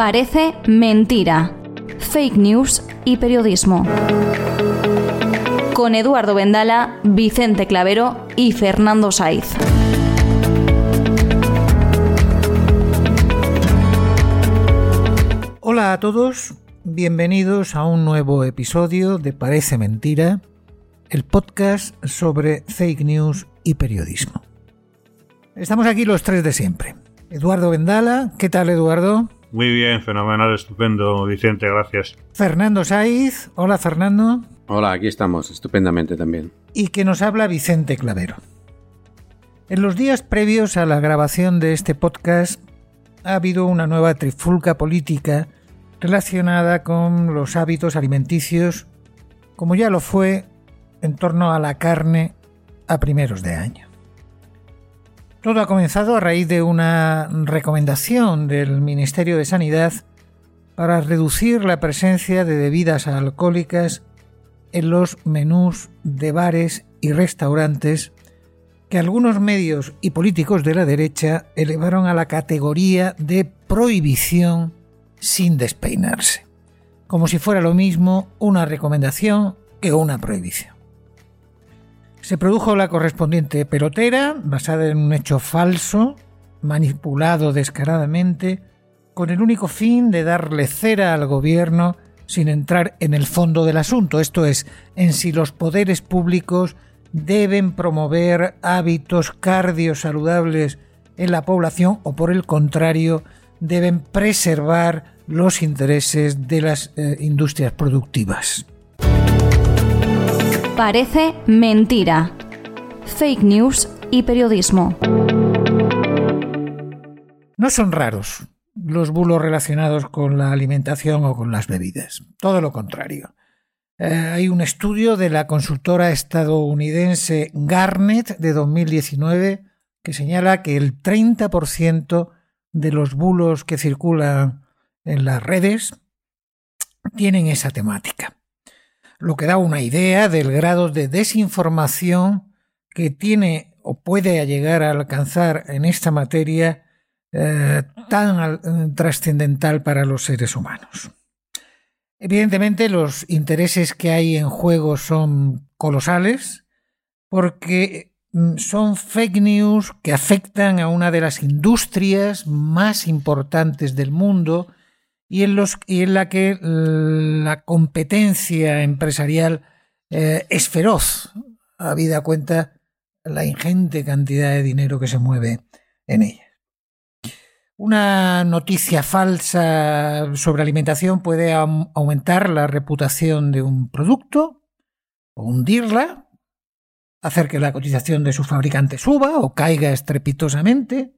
Parece mentira. Fake news y periodismo. Con Eduardo Vendala, Vicente Clavero y Fernando Saiz. Hola a todos, bienvenidos a un nuevo episodio de Parece Mentira, el podcast sobre fake news y periodismo. Estamos aquí los tres de siempre. Eduardo Vendala, ¿qué tal Eduardo? Muy bien, fenomenal, estupendo, Vicente, gracias. Fernando Saiz, hola Fernando. Hola, aquí estamos, estupendamente también. Y que nos habla Vicente Clavero. En los días previos a la grabación de este podcast ha habido una nueva trifulca política relacionada con los hábitos alimenticios, como ya lo fue en torno a la carne a primeros de año. Todo ha comenzado a raíz de una recomendación del Ministerio de Sanidad para reducir la presencia de bebidas alcohólicas en los menús de bares y restaurantes que algunos medios y políticos de la derecha elevaron a la categoría de prohibición sin despeinarse, como si fuera lo mismo una recomendación que una prohibición. Se produjo la correspondiente pelotera, basada en un hecho falso, manipulado descaradamente, con el único fin de darle cera al gobierno sin entrar en el fondo del asunto, esto es, en si los poderes públicos deben promover hábitos cardiosaludables en la población o por el contrario deben preservar los intereses de las eh, industrias productivas. Parece mentira. Fake news y periodismo. No son raros los bulos relacionados con la alimentación o con las bebidas. Todo lo contrario. Eh, hay un estudio de la consultora estadounidense Garnet de 2019 que señala que el 30% de los bulos que circulan en las redes tienen esa temática lo que da una idea del grado de desinformación que tiene o puede llegar a alcanzar en esta materia eh, tan eh, trascendental para los seres humanos. Evidentemente los intereses que hay en juego son colosales porque mm, son fake news que afectan a una de las industrias más importantes del mundo y en, los, y en la que la competencia empresarial eh, es feroz, habida cuenta la ingente cantidad de dinero que se mueve en ella. Una noticia falsa sobre alimentación puede aumentar la reputación de un producto o hundirla, hacer que la cotización de su fabricante suba o caiga estrepitosamente,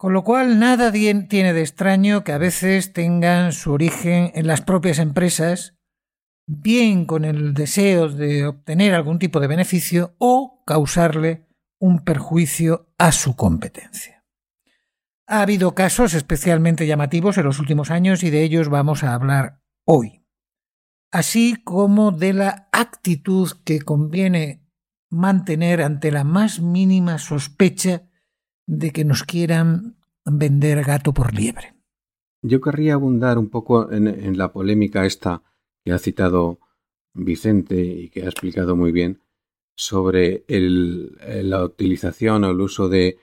con lo cual, nada tiene de extraño que a veces tengan su origen en las propias empresas, bien con el deseo de obtener algún tipo de beneficio o causarle un perjuicio a su competencia. Ha habido casos especialmente llamativos en los últimos años y de ellos vamos a hablar hoy, así como de la actitud que conviene mantener ante la más mínima sospecha de que nos quieran vender gato por liebre. Yo querría abundar un poco en, la polémica esta que ha citado Vicente y que ha explicado muy bien sobre la utilización o el uso de,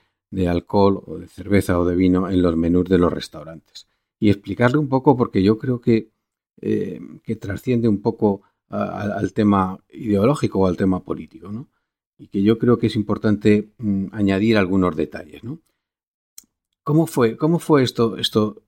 alcohol o de cerveza o de vino en los menús de los restaurantes. Y explicarle un poco porque yo creo que, eh, que trasciende un poco al tema ideológico o al tema político. ¿no? Y que yo creo que es importante mm, añadir algunos detalles. ¿no? ¿Cómo fue, cómo fue esto, esto,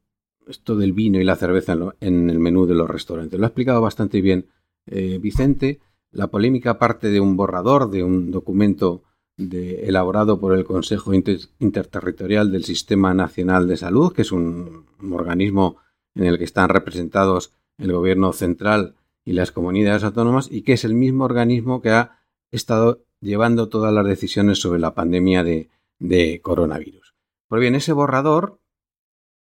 esto del vino y la cerveza en, el menú de los restaurantes? Lo ha explicado bastante bien eh, Vicente. La polémica parte de un borrador, de un documento elaborado por el Consejo Interterritorial del Sistema Nacional de Salud, que es un organismo en el que están representados el Gobierno central y las comunidades autónomas, y que es el mismo organismo que ha estado llevando todas las decisiones sobre la pandemia de, coronavirus. Pues bien, ese borrador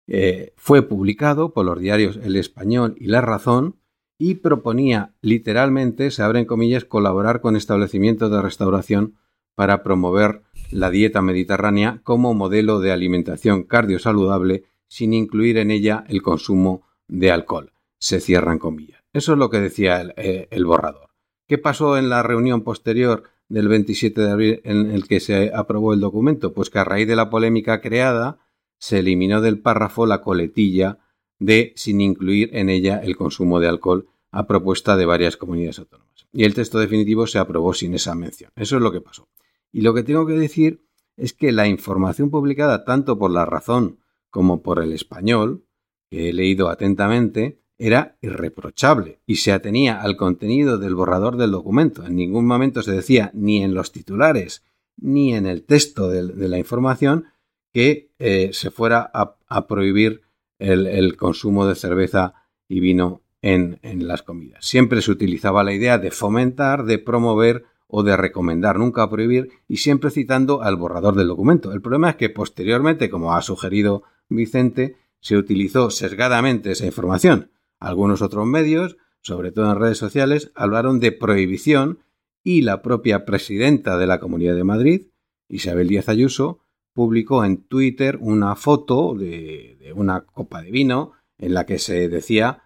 eh, fue publicado por los diarios El Español y La Razón y proponía literalmente, se abren comillas, colaborar con establecimientos de restauración para promover la dieta mediterránea como modelo de alimentación cardiosaludable sin incluir en ella el consumo de alcohol. Se cierran comillas. Eso es lo que decía eh, el borrador. ¿Qué pasó en la reunión posterior del 27 de abril en el que se aprobó el documento? Pues que a raíz de la polémica creada se eliminó del párrafo la coletilla de sin incluir en ella el consumo de alcohol a propuesta de varias comunidades autónomas. Y el texto definitivo se aprobó sin esa mención. Eso es lo que pasó. Y lo que tengo que decir es que la información publicada tanto por la razón como por el español, que he leído atentamente, era irreprochable y se atenía al contenido del borrador del documento. En ningún momento se decía ni en los titulares ni en el texto de, la información que eh, se fuera a, prohibir el, consumo de cerveza y vino en, en las comidas. Siempre se utilizaba la idea de fomentar, de promover o de recomendar, nunca prohibir, y siempre citando al borrador del documento. El problema es que posteriormente, como ha sugerido Vicente, se utilizó sesgadamente esa información. Algunos otros medios, sobre todo en redes sociales, hablaron de prohibición y la propia presidenta de la Comunidad de Madrid, Isabel Díaz Ayuso, publicó en Twitter una foto de, una copa de vino en la que se decía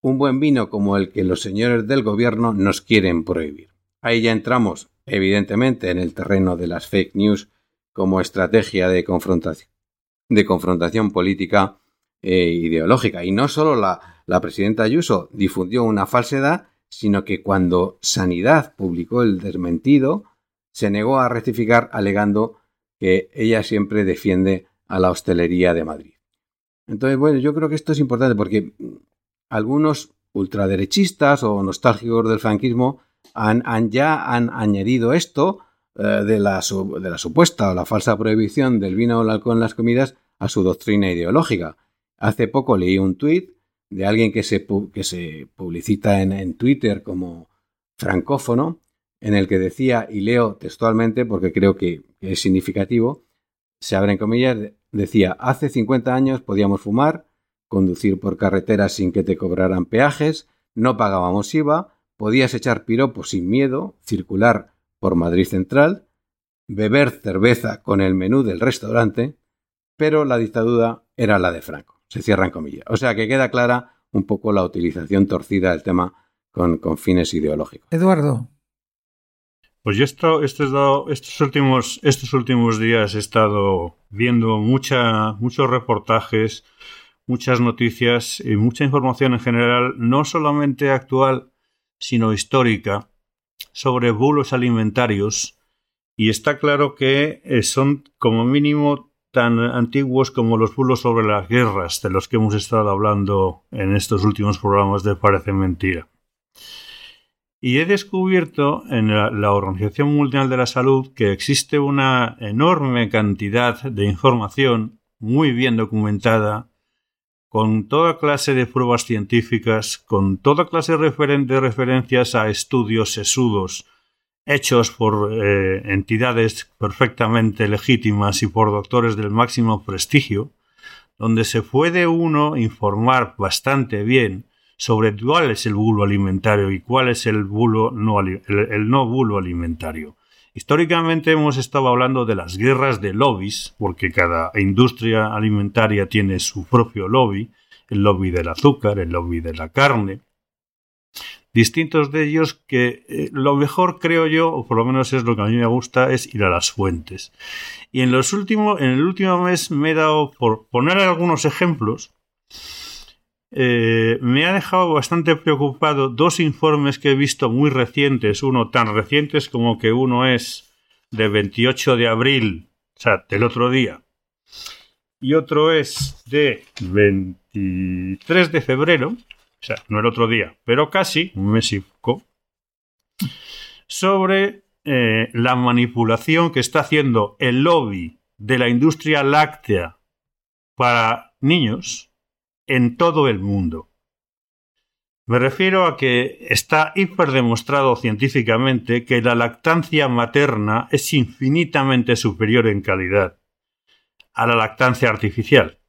un buen vino como el que los señores del gobierno nos quieren prohibir. Ahí ya entramos, evidentemente, en el terreno de las fake news como estrategia de confrontación, de confrontación política e ideológica. Y no solo la, la presidenta Ayuso difundió una falsedad, sino que cuando Sanidad publicó el desmentido, se negó a rectificar alegando que ella siempre defiende a la hostelería de Madrid. Entonces, bueno, yo creo que esto es importante porque algunos ultraderechistas o nostálgicos del franquismo han, ya han añadido esto eh, de, la, de, la, supuesta o la falsa prohibición del vino o el alcohol en las comidas a su doctrina ideológica. Hace poco leí un tuit de alguien que se, que se publicita en, Twitter como francófono, en el que decía, y leo textualmente porque creo que, es significativo, se abren comillas, decía, hace 50 años podíamos fumar, conducir por carreteras sin que te cobraran peajes, no pagábamos IVA, podías echar piropos sin miedo, circular por Madrid Central, beber cerveza con el menú del restaurante, pero la dictadura era la de Franco se cierran comillas. O sea que queda clara un poco la utilización torcida del tema con, fines ideológicos. Eduardo. Pues yo esto, esto, estos, últimos, estos últimos días he estado viendo mucha, muchos reportajes, muchas noticias y mucha información en general, no solamente actual, sino histórica, sobre bulos alimentarios. Y está claro que eh, son como mínimo tan antiguos como los bulos sobre las guerras de los que hemos estado hablando en estos últimos programas de Parece Mentira. Y he descubierto en la, Organización Mundial de la Salud que existe una enorme cantidad de información muy bien documentada, con toda clase de pruebas científicas, con toda clase de referencias a estudios sesudos, hechos por eh, entidades perfectamente legítimas y por doctores del máximo prestigio, donde se puede uno informar bastante bien sobre cuál es el bulo alimentario y cuál es el, bulo no, el no bulo alimentario. Históricamente hemos estado hablando de las guerras de lobbies, porque cada industria alimentaria tiene su propio lobby, el lobby del azúcar, el lobby de la carne, distintos de ellos que eh, lo mejor creo yo, o por lo menos es lo que a mí me gusta, es ir a las fuentes. Y en los últimos, en el último mes me he dado, por poner algunos ejemplos, eh, me ha dejado bastante preocupado dos informes que he visto muy recientes, uno tan recientes como que uno es de 28 de abril, o sea, del otro día, y otro es de 23 de febrero, o sea, no el otro día, pero casi, un mes sobre eh, la manipulación que está haciendo el lobby de la industria láctea para niños en todo el mundo. Me refiero a que está hiperdemostrado científicamente que la lactancia materna es infinitamente superior en calidad a la lactancia artificial.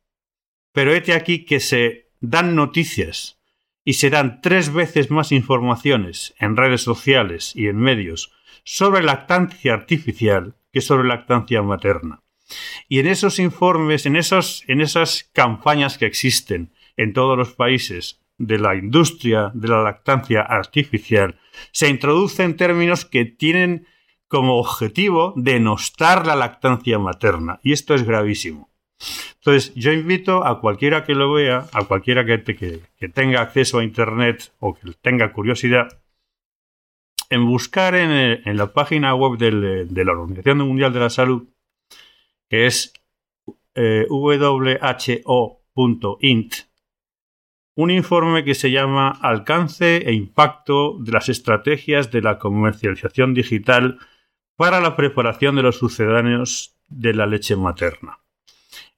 Pero este aquí que se dan noticias y se dan tres veces más informaciones en redes sociales y en medios sobre lactancia artificial que sobre lactancia materna. Y en esos informes, en, en esas campañas que existen en todos los países de la industria de la lactancia artificial, se introducen términos que tienen como objetivo denostar la lactancia materna. Y esto es gravísimo. Entonces, yo invito a cualquiera que lo vea, a cualquiera que, tenga acceso a Internet o que tenga curiosidad, en buscar en, la página web de la Organización Mundial de la Salud, que es eh, who.int, un informe que se llama Alcance e impacto de las estrategias de la comercialización digital para la preparación de los sucedáneos de la leche materna.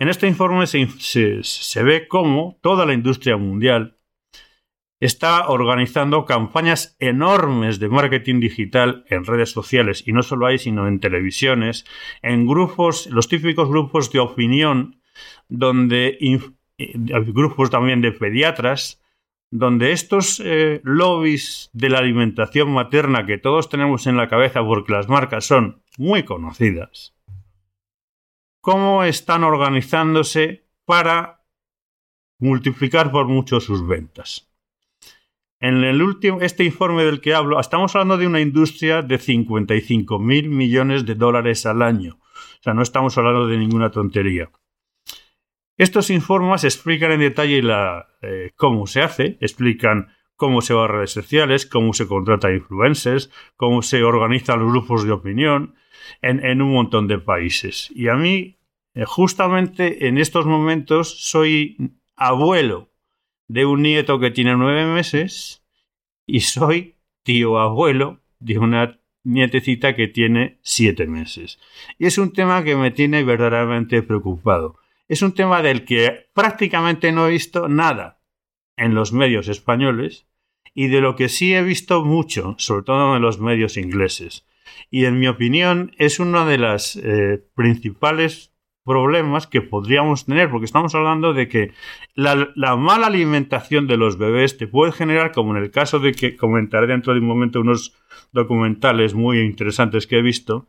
En este informe se, ve cómo toda la industria mundial está organizando campañas enormes de marketing digital en redes sociales y no solo hay, sino en televisiones, en grupos, los típicos grupos de opinión, donde grupos también de pediatras, donde estos eh, lobbies de la alimentación materna que todos tenemos en la cabeza porque las marcas son muy conocidas, cómo están organizándose para multiplicar por mucho sus ventas. En el último, este informe del que hablo, estamos hablando de una industria de 55 mil millones de dólares al año. O sea, no estamos hablando de ninguna tontería. Estos informes explican en detalle eh, cómo se hace, explican cómo se va a redes sociales, cómo se contrata influencers, cómo se organizan los grupos de opinión, en, un montón de países. Y a mí, eh, justamente en estos momentos, soy abuelo de un nieto que tiene nueve meses y soy tío abuelo de una nietecita que tiene siete meses. Y es un tema que me tiene verdaderamente preocupado. Es un tema del que prácticamente no he visto nada en los medios españoles y de lo que sí he visto mucho, sobre todo en los medios ingleses y en mi opinión es uno de los eh, principales problemas que podríamos tener, porque estamos hablando de que la, mala alimentación de los bebés te puede generar, como en el caso de que comentaré dentro de un momento unos documentales muy interesantes que he visto,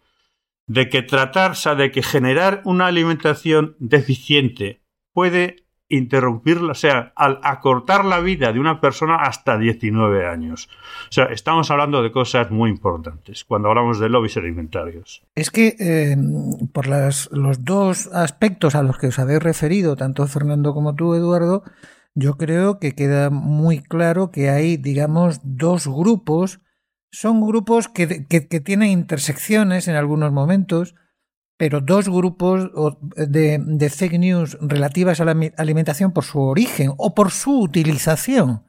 de que tratar, de que generar una alimentación deficiente puede interrumpirla, o sea, al acortar la vida de una persona hasta 19 años. O sea, estamos hablando de cosas muy importantes cuando hablamos de lobbies alimentarios. Es que eh, por los dos aspectos a los que os habéis referido, tanto Fernando como tú, Eduardo, yo creo que queda muy claro que hay, digamos, dos grupos. Son grupos que, que tienen intersecciones en algunos momentos, pero dos grupos de, fake news relativas a la alimentación por su origen o por su utilización,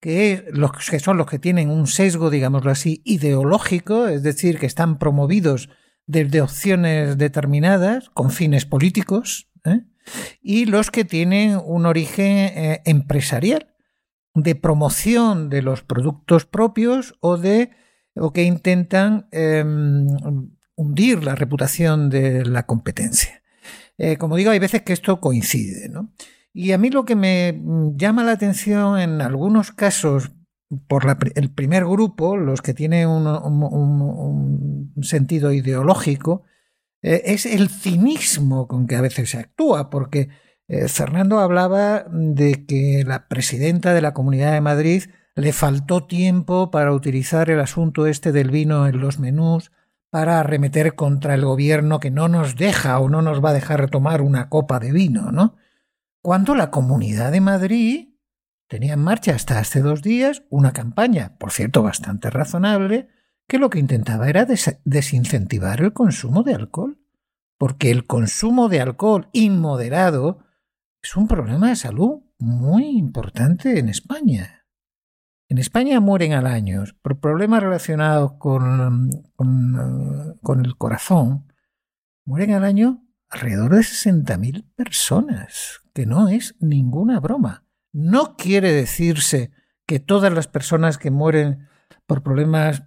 que, los, que son los que tienen un sesgo, digámoslo así, ideológico, es decir, que están promovidos desde opciones determinadas con fines políticos, ¿eh? y los que tienen un origen eh, empresarial, de promoción de los productos propios o de o que intentan em, hundir la reputación de la competencia. Eh, como digo, hay veces que esto coincide. ¿no? Y a mí lo que me llama la atención en algunos casos, por el primer grupo, los que tienen un, sentido ideológico, eh, es el cinismo con que a veces se actúa, porque eh, Fernando hablaba de que la presidenta de la Comunidad de Madrid le faltó tiempo para utilizar el asunto este del vino en los menús, para arremeter contra el gobierno que no nos deja o no nos va a dejar tomar una copa de vino, ¿no? Cuando la Comunidad de Madrid tenía en marcha hasta hace dos días una campaña, por cierto, bastante razonable, que lo que intentaba era desincentivar el consumo de alcohol, porque el consumo de alcohol inmoderado es un problema de salud muy importante en España. En España mueren al año por problemas relacionados con, el corazón. Mueren al año alrededor de 60.000 personas, que no es ninguna broma. No quiere decirse que todas las personas que mueren por problemas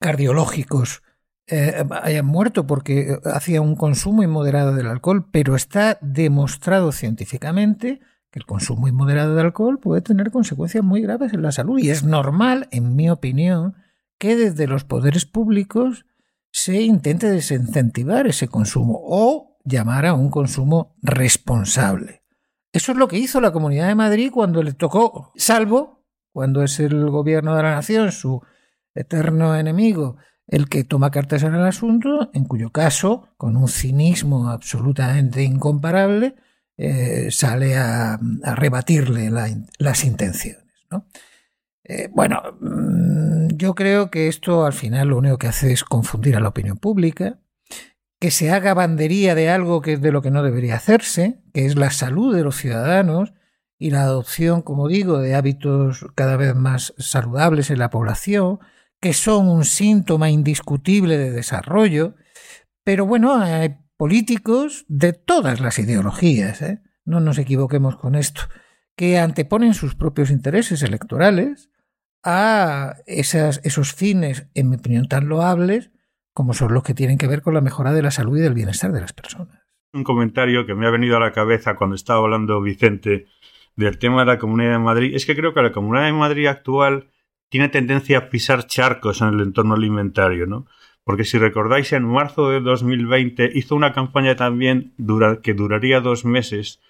cardiológicos eh, hayan muerto porque hacían un consumo inmoderado del alcohol, pero está demostrado científicamente el consumo inmoderado de alcohol puede tener consecuencias muy graves en la salud y es normal, en mi opinión, que desde los poderes públicos se intente desincentivar ese consumo o llamar a un consumo responsable. Eso es lo que hizo la Comunidad de Madrid cuando le tocó, salvo cuando es el gobierno de la nación su eterno enemigo el que toma cartas en el asunto, en cuyo caso, con un cinismo absolutamente incomparable, eh, sale a, rebatirle las intenciones. Eh, bueno, mm, yo creo que esto al final lo único que hace es confundir a la opinión pública, que se haga bandería de algo que es de lo que no debería hacerse, que es la salud de los ciudadanos y la adopción, como digo, de hábitos cada vez más saludables en la población, que son un síntoma indiscutible de desarrollo, pero bueno, hay políticos de todas las ideologías, ¿eh? no nos equivoquemos con esto, que anteponen sus propios intereses electorales a esos fines, en mi opinión, tan loables como son los que tienen que ver con la mejora de la salud y del bienestar de las personas. Un comentario que me ha venido a la cabeza cuando estaba hablando Vicente del tema de la Comunidad de Madrid es que creo que la Comunidad de Madrid actual tiene tendencia a pisar charcos en el entorno alimentario, ¿no? Porque si recordáis, en marzo de 2020 hizo una campaña también que duraría dos meses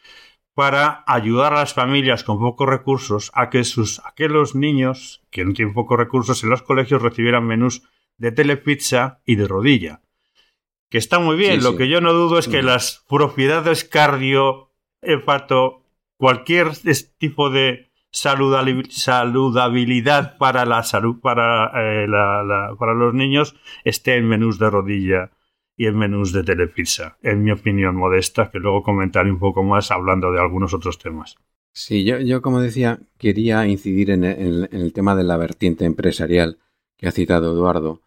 para ayudar a las familias con pocos recursos a que, sus, a que los niños que no tienen pocos recursos en los colegios recibieran menús de telepizza y de rodilla. Que está muy bien, lo que yo no dudo es que las propiedades cardio, hepato, cualquier tipo de saludabilidad para la salud para, eh, para los niños esté en menús de rodilla y en menús de telepizza, en mi opinión modesta, que luego comentaré un poco más hablando de algunos otros temas. Sí, yo, yo como decía, quería incidir en el, en el, tema de la vertiente empresarial que ha citado Eduardo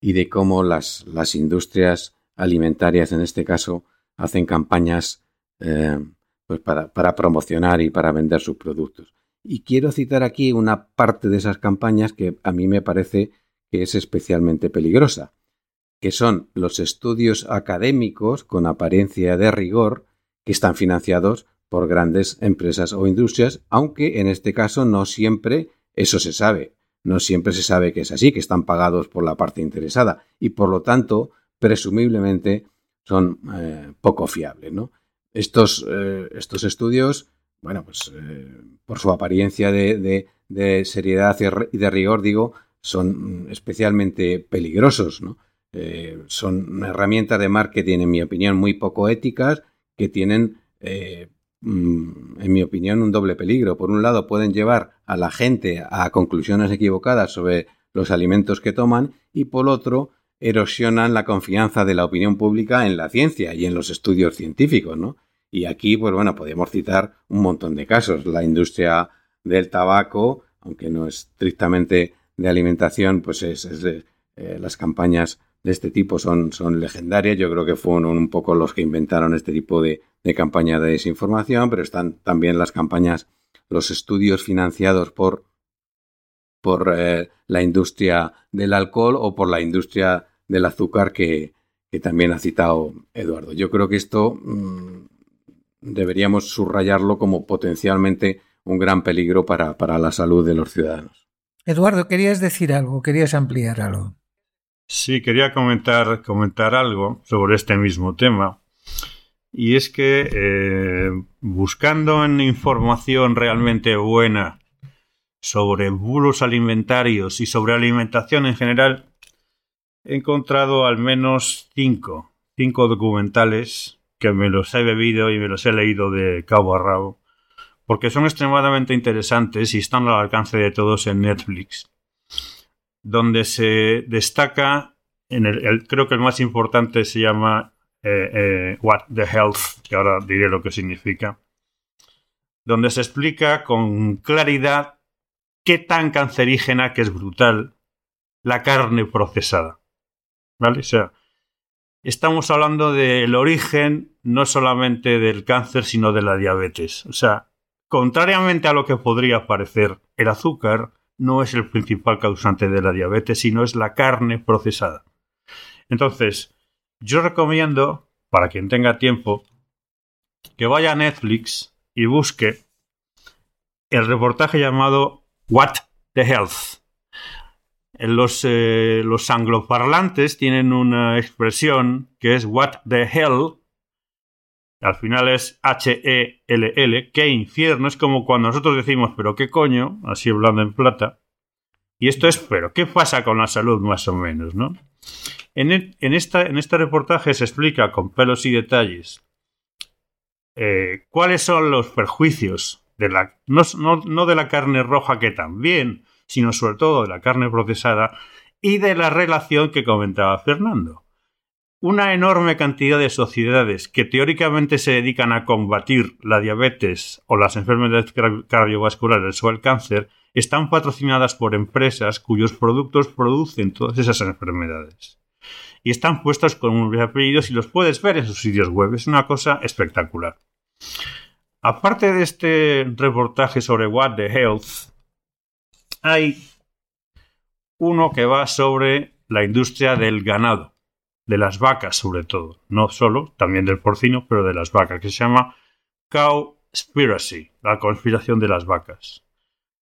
y de cómo las, industrias alimentarias, en este caso, hacen campañas eh, pues para promocionar y para vender sus productos. Y quiero citar aquí una parte de esas campañas que a mí me parece que es especialmente peligrosa, que son los estudios académicos con apariencia de rigor que están financiados por grandes empresas o industrias, aunque en este caso no siempre eso se sabe, no siempre se sabe que es así, que están pagados por la parte interesada y por lo tanto, presumiblemente, son eh, poco fiables. ¿no? Estos, eh, estos estudios bueno, pues eh, por su apariencia de, seriedad y de rigor, digo, son especialmente peligrosos, ¿no? Eh, son herramientas de marketing, en mi opinión, muy poco éticas, que tienen, eh, mm, en mi opinión, un doble peligro. Por un lado, pueden llevar a la gente a conclusiones equivocadas sobre los alimentos que toman y por otro, erosionan la confianza de la opinión pública en la ciencia y en los estudios científicos, ¿no? Y aquí, pues bueno, podríamos citar un montón de casos. La industria del tabaco, aunque no es estrictamente de alimentación, pues es, eh, las campañas de este tipo son, son legendarias. Yo creo que fueron un poco los que inventaron este tipo de, campaña de desinformación, pero están también las campañas, los estudios financiados por, por eh, la industria del alcohol o por la industria del azúcar que, también ha citado Eduardo. Yo creo que esto mm, deberíamos subrayarlo como potencialmente un gran peligro para, para la salud de los ciudadanos. Eduardo, querías decir algo, querías ampliar algo. Sí, quería comentar, comentar algo sobre este mismo tema. Y es que eh, buscando en información realmente buena sobre bulos alimentarios y sobre alimentación en general, he encontrado al menos cinco, cinco documentales que me los he bebido y me los he leído de cabo a rabo, porque son extremadamente interesantes y están al alcance de todos en Netflix, donde se destaca, en el, creo que el más importante se llama eh, eh, What the Health, que ahora diré lo que significa, donde se explica con claridad qué tan cancerígena, que es brutal, la carne procesada. ¿Vale? O sea, estamos hablando del origen no solamente del cáncer, sino de la diabetes. O sea, contrariamente a lo que podría parecer, el azúcar no es el principal causante de la diabetes, sino es la carne procesada. Entonces, yo recomiendo, para quien tenga tiempo, que vaya a Netflix y busque el reportaje llamado What the Health. Los, eh, los angloparlantes tienen una expresión que es what the hell. Al final es H-E-L-L. Qué infierno. Es como cuando nosotros decimos, pero qué coño, así hablando en plata. Y esto es, pero ¿qué pasa con la salud más o menos, no? En, en, esta, en este reportaje se explica con pelos y detalles eh, cuáles son los perjuicios de la, no, no de la carne roja que también, sino sobre todo de la carne procesada y de la relación que comentaba Fernando. Una enorme cantidad de sociedades que teóricamente se dedican a combatir la diabetes o las enfermedades cardiovasculares o el cáncer están patrocinadas por empresas cuyos productos producen todas esas enfermedades. Y están puestos con un apellidos y los puedes ver en sus sitios web. Es una cosa espectacular. Aparte de este reportaje sobre What the Health, hay uno que va sobre la industria del ganado, de las vacas sobre todo, no solo, también del porcino, pero de las vacas, que se llama Cowspiracy, la conspiración de las vacas.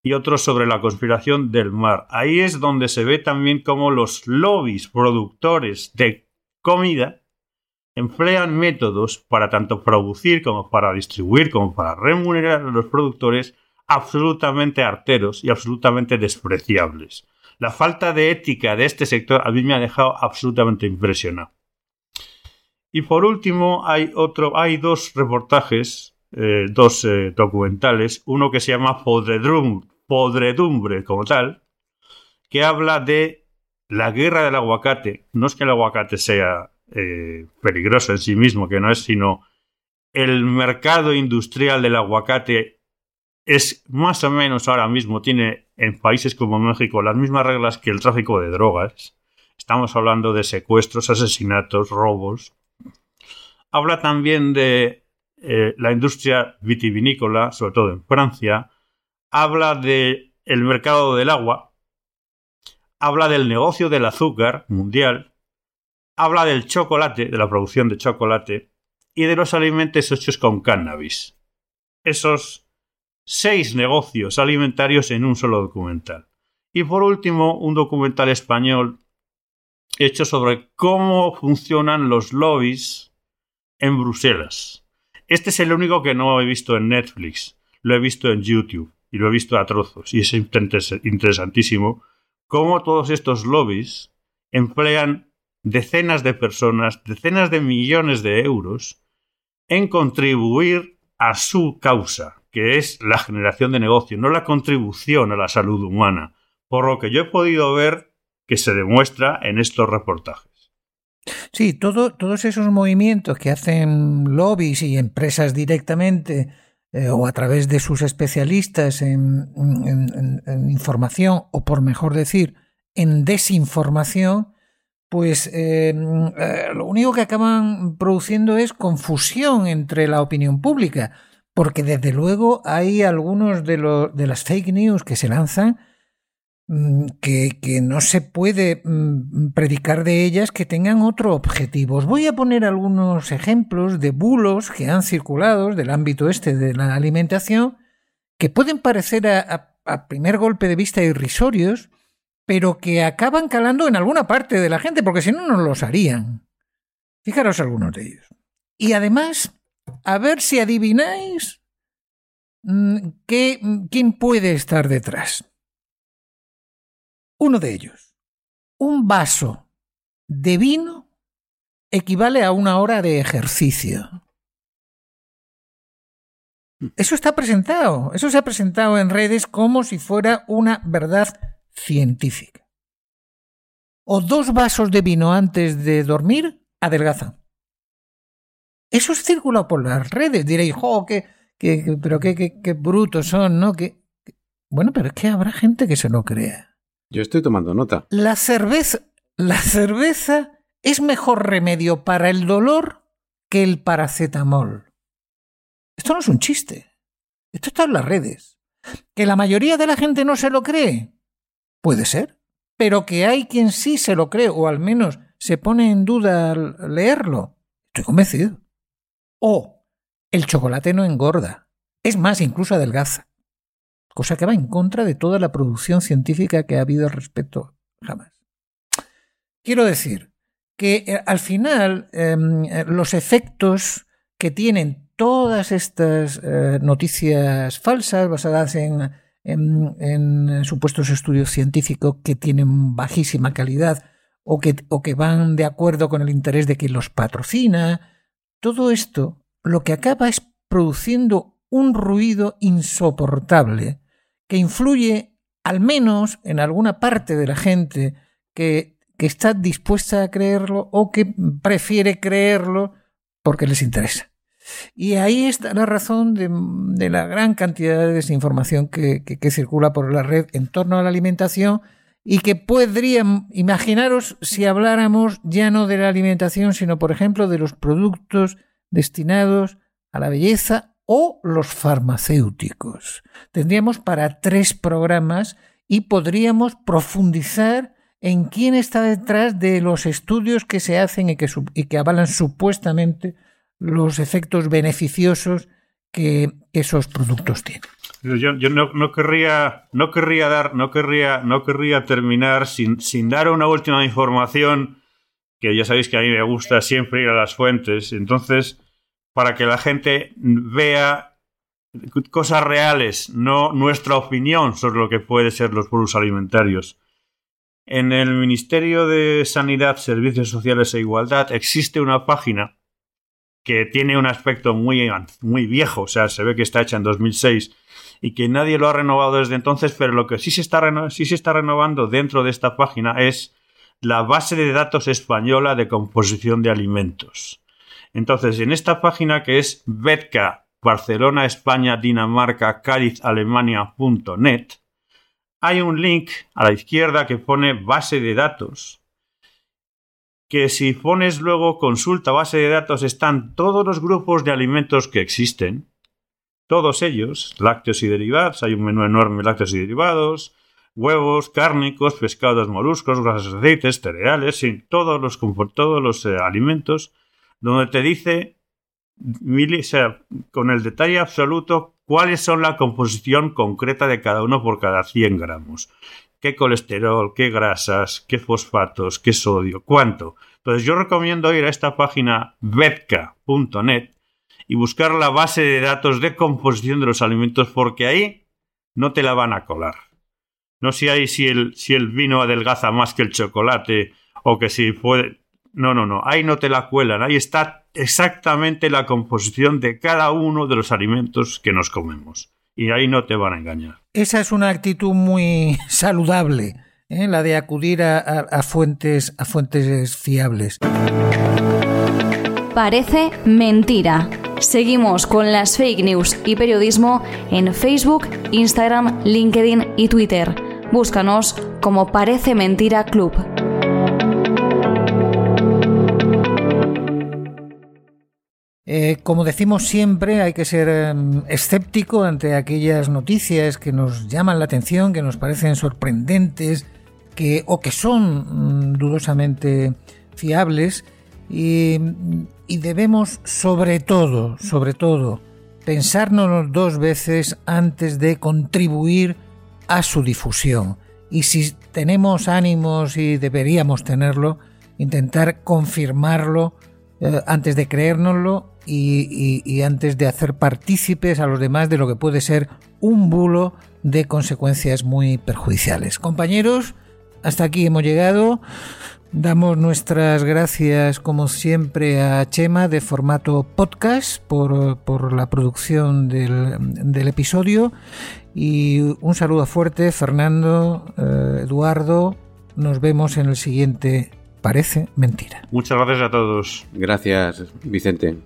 Y otro sobre la conspiración del mar. Ahí es donde se ve también cómo los lobbies productores de comida emplean métodos para tanto producir como para distribuir como para remunerar a los productores absolutamente arteros y absolutamente despreciables. La falta de ética de este sector a mí me ha dejado absolutamente impresionado. Y por último, hay otro, hay dos reportajes, eh, dos eh, documentales, uno que se llama Podredumbre como tal, que habla de la guerra del aguacate. No es que el aguacate sea eh, peligroso en sí mismo, que no es, sino el mercado industrial del aguacate es más o menos ahora mismo, tiene en países como México las mismas reglas que el tráfico de drogas. Estamos hablando de secuestros, asesinatos, robos. Habla también de eh, la industria vitivinícola, sobre todo en Francia. Habla del el mercado del agua. Habla del negocio del azúcar mundial. Habla del chocolate, de la producción de chocolate. Y de los alimentos hechos con cannabis. Esos seis negocios alimentarios en un solo documental. Y por último, un documental español hecho sobre cómo funcionan los lobbies en Bruselas. Este es el único que no he visto en Netflix, lo he visto en YouTube y lo he visto a trozos y es interesantísimo cómo todos estos lobbies emplean decenas de personas, decenas de millones de euros en contribuir a su causa, que es la generación de negocio, no la contribución a la salud humana, por lo que yo he podido ver que se demuestra en estos reportajes. Sí, todos esos movimientos que hacen lobbies y empresas directamente eh, o a través de sus especialistas en, información o por mejor decir en desinformación, pues eh, eh, lo único que acaban produciendo es confusión entre la opinión pública porque desde luego hay algunos de, las fake news que se lanzan mm, que, que, no se puede mm, predicar de ellas que tengan otro objetivo. Os voy a poner algunos ejemplos de bulos que han circulado del ámbito este de la alimentación que pueden parecer a, a primer golpe de vista irrisorios, pero que acaban calando en alguna parte de la gente, porque si no, no los harían. Fijaros algunos de ellos. Y además, a ver si adivináis mm, qué, quién puede estar detrás. Uno de ellos. Un vaso de vino equivale a una hora de ejercicio. Eso está presentado, eso se ha presentado en redes como si fuera una verdad científica. O dos vasos de vino antes de dormir adelgazan. Eso es circulado por las redes. Diréis, jo, qué, pero qué, qué, brutos son, ¿no? Que, bueno, pero es que habrá gente que se lo crea. Yo estoy tomando nota. La cerveza, la cerveza es mejor remedio para el dolor que el paracetamol. Esto no es un chiste. Esto está en las redes. ¿Que la mayoría de la gente no se lo cree? Puede ser. Pero que hay quien sí se lo cree, o al menos se pone en duda al leerlo. Estoy convencido. O el chocolate no engorda. Es más, incluso adelgaza. Cosa que va en contra de toda la producción científica que ha habido respecto jamás. Quiero decir que eh, al final em, eh, los efectos que tienen todas estas eh, noticias falsas basadas en, en, supuestos estudios científicos que tienen bajísima calidad o que, o que van de acuerdo con el interés de quien los patrocina, todo esto lo que acaba es produciendo un ruido insoportable que influye al menos en alguna parte de la gente que, está dispuesta a creerlo o que prefiere creerlo porque les interesa. Y ahí está la razón de, la gran cantidad de desinformación que, circula por la red en torno a la alimentación y que podrían, imaginaros si habláramos ya no de la alimentación, sino por ejemplo de los productos destinados a la belleza o los farmacéuticos. Tendríamos para tres programas y podríamos profundizar en quién está detrás de los estudios que se hacen y que, y que avalan supuestamente los efectos beneficiosos que esos productos tienen. Yo, no, querría, no querría dar, no querría, no querría terminar sin, sin dar una última información que ya sabéis que a mí me gusta siempre ir a las fuentes. Entonces, para que la gente vea cosas reales, no nuestra opinión sobre lo que pueden ser los pueblos alimentarios. En el Ministerio de Sanidad, Servicios Sociales e Igualdad existe una página que tiene un aspecto muy, muy viejo, o sea, se ve que está hecha en 2006 y que nadie lo ha renovado desde entonces, pero lo que sí se está, sí se está renovando dentro de esta página es la base de datos española de composición de alimentos. Entonces, en esta página que es Betka Barcelona, España, Dinamarca, Cádiz, Alemania.net, hay un link a la izquierda que pone base de datos que si pones luego consulta base de datos están todos los grupos de alimentos que existen, todos ellos, lácteos y derivados, hay un menú enorme de lácteos y derivados, huevos, cárnicos, pescados, moluscos, grasas, aceites, cereales, sin todos los, todos los eh, alimentos, donde te dice con el detalle absoluto cuáles son la composición concreta de cada uno por cada 100 gramos qué colesterol, qué grasas, qué fosfatos, qué sodio, cuánto. Entonces yo recomiendo ir a esta página vetca.net y buscar la base de datos de composición de los alimentos porque ahí no te la van a colar. No sé ahí si el, si el vino adelgaza más que el chocolate o que si puede... No, no, no, ahí no te la cuelan, ahí está exactamente la composición de cada uno de los alimentos que nos comemos y ahí no te van a engañar. Esa es una actitud muy saludable, ¿eh? la de acudir a, fuentes, a fuentes fiables. Parece mentira. Seguimos con las fake news y periodismo en Facebook, Instagram, LinkedIn y Twitter. Búscanos como Parece Mentira Club. Eh, como decimos siempre, hay que ser em, escéptico ante aquellas noticias que nos llaman la atención, que nos parecen sorprendentes, que, o que son mm, dudosamente fiables, y, y, debemos sobre todo, sobre todo, pensárnoslo dos veces antes de contribuir a su difusión. Y si tenemos ánimos y deberíamos tenerlo, intentar confirmarlo eh, antes de creérnoslo y, antes de hacer partícipes a los demás de lo que puede ser un bulo de consecuencias muy perjudiciales. Compañeros, hasta aquí hemos llegado. Damos nuestras gracias, como siempre, a Chema de formato podcast por, la producción del, episodio. Y un saludo fuerte, Fernando, eh, Eduardo. Nos vemos en el siguiente Parece mentira. Muchas gracias a todos. Gracias, Vicente.